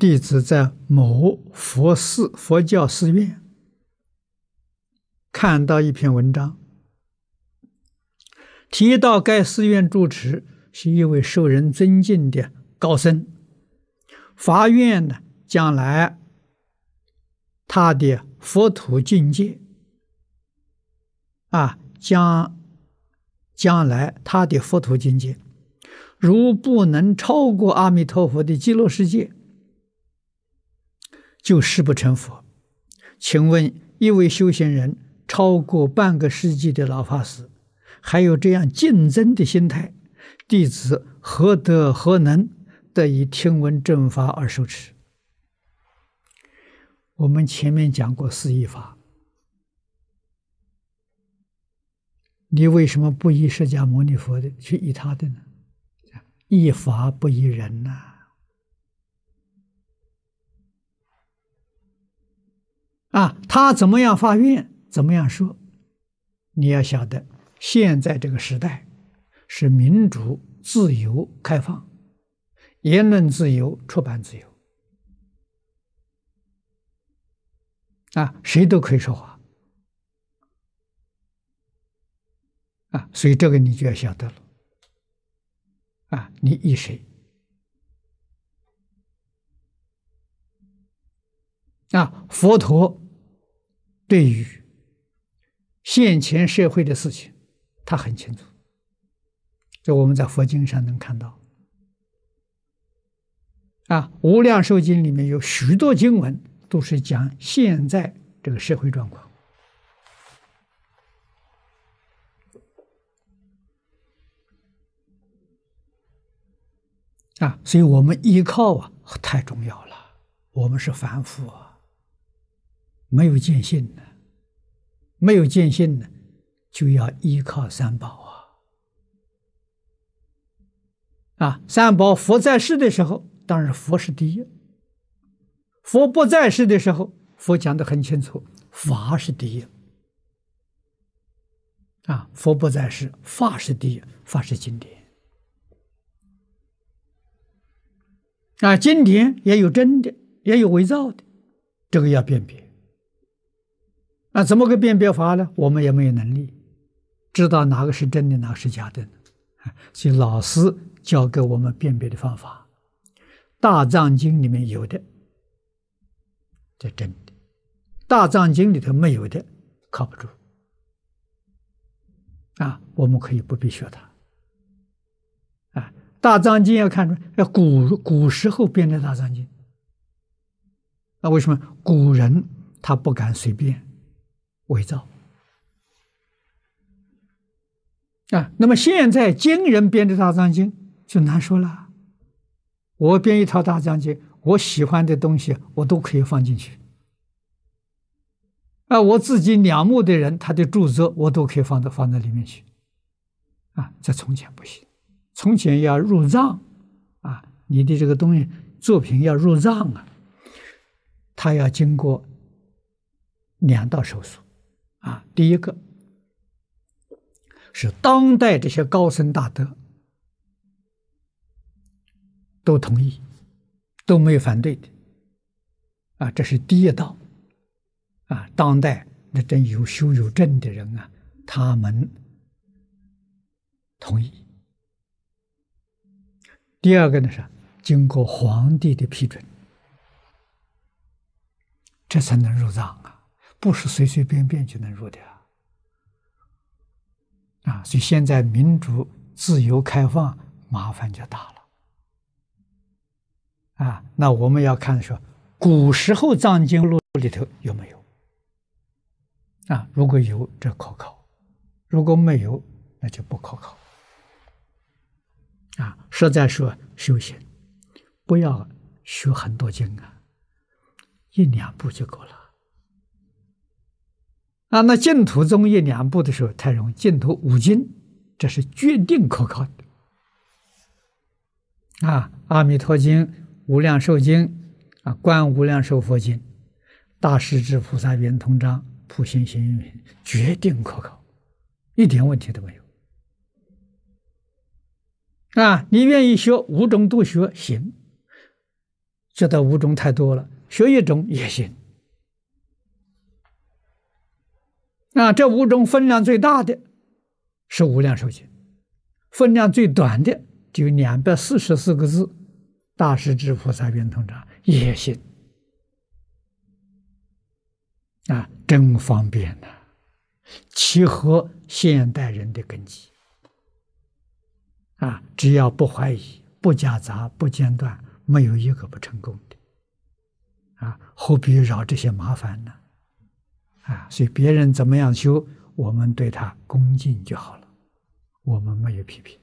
弟子在某佛寺佛教寺院看到一篇文章，提到该寺院住持是一位受人尊敬的高僧，法愿呢，将来他的佛土境界啊，将将来他的佛土境界，如不能超过阿弥陀佛的极乐世界。就誓不成佛。请问一位修行人超过半个世纪的老法师，还有这样竞争的心态，弟子何德何能得以听闻正法而受持？我们前面讲过四依法，你为什么不依释迦牟尼佛的，去依他的呢？依法不依人呐、啊，他怎么样发愿，怎么样说？你要晓得，现在这个时代是民主、自由、开放，言论自由、出版自由，啊，谁都可以说话，啊，所以这个你就要晓得了，啊，你依谁？啊，佛陀对于现前社会的事情，他很清楚。这我们在佛经上能看到。啊，《无量寿经》里面有许多经文都是讲现在这个社会状况。啊，所以我们依靠啊，太重要了。我们是凡夫啊。没有见性的，没有见性的，就要依靠三宝啊！啊，三宝佛在世的时候，当然佛是第一；佛不在世的时候，佛讲的很清楚，法是第一。啊，佛不在世，法是第一，法是经典。啊，经典也有真的，也有伪造的，这个要辨别。那怎么个辨别法呢？我们也没有能力知道哪个是真的，哪个是假的。所以老师教给我们辨别的方法，《大藏经》里面有的，这真的；《大藏经》里头没有的，靠不住。啊，我们可以不必学它。啊，《大藏经》要看出要古古时候编的《大藏经》，那为什么古人他不敢随便？伪造啊！那么现在今人编的大藏经就难说了。我编一套大藏经，我喜欢的东西我都可以放进去。啊，我自己仰慕的人他的著作我都可以放到放在里面去。啊，在从前不行，从前要入藏啊，你的这个东西作品要入藏啊，他要经过两道手续。啊，第一个是当代这些高僧大德都同意，都没有反对的，啊，这是第一道，啊，当代那真有修有证的人啊，他们同意。第二个呢是经过皇帝的批准，这才能入藏啊。不是随随便便就能入的啊！啊，所以现在民主、自由、开放，麻烦就大了。啊，那我们要看说，古时候藏经录里头有没有？啊，如果有，这可靠；如果没有，那就不可靠。啊，实在说修行，不要学很多经啊，一两部就够了。啊，那净土宗一两部的时候太容易，净土五经这是决定可靠的。啊，《阿弥陀经》、《无量寿经》、啊，《观无量寿佛经》、《大势至菩萨圆通章》、《普贤行愿品》，决定可靠，一点问题都没有。啊，你愿意学五种都学行，觉得五种太多了，学一种也行。那这五种分量最大的是《无量寿经》，分量最短的就两百四十四个字，《大势至菩萨圆通章》也行。啊，真方便呐，契合现代人的根基。啊，只要不怀疑、不夹杂、不间断，没有一个不成功的。啊，何必绕这些麻烦呢？啊，所以别人怎么样修，我们对他恭敬就好了，我们没有批评。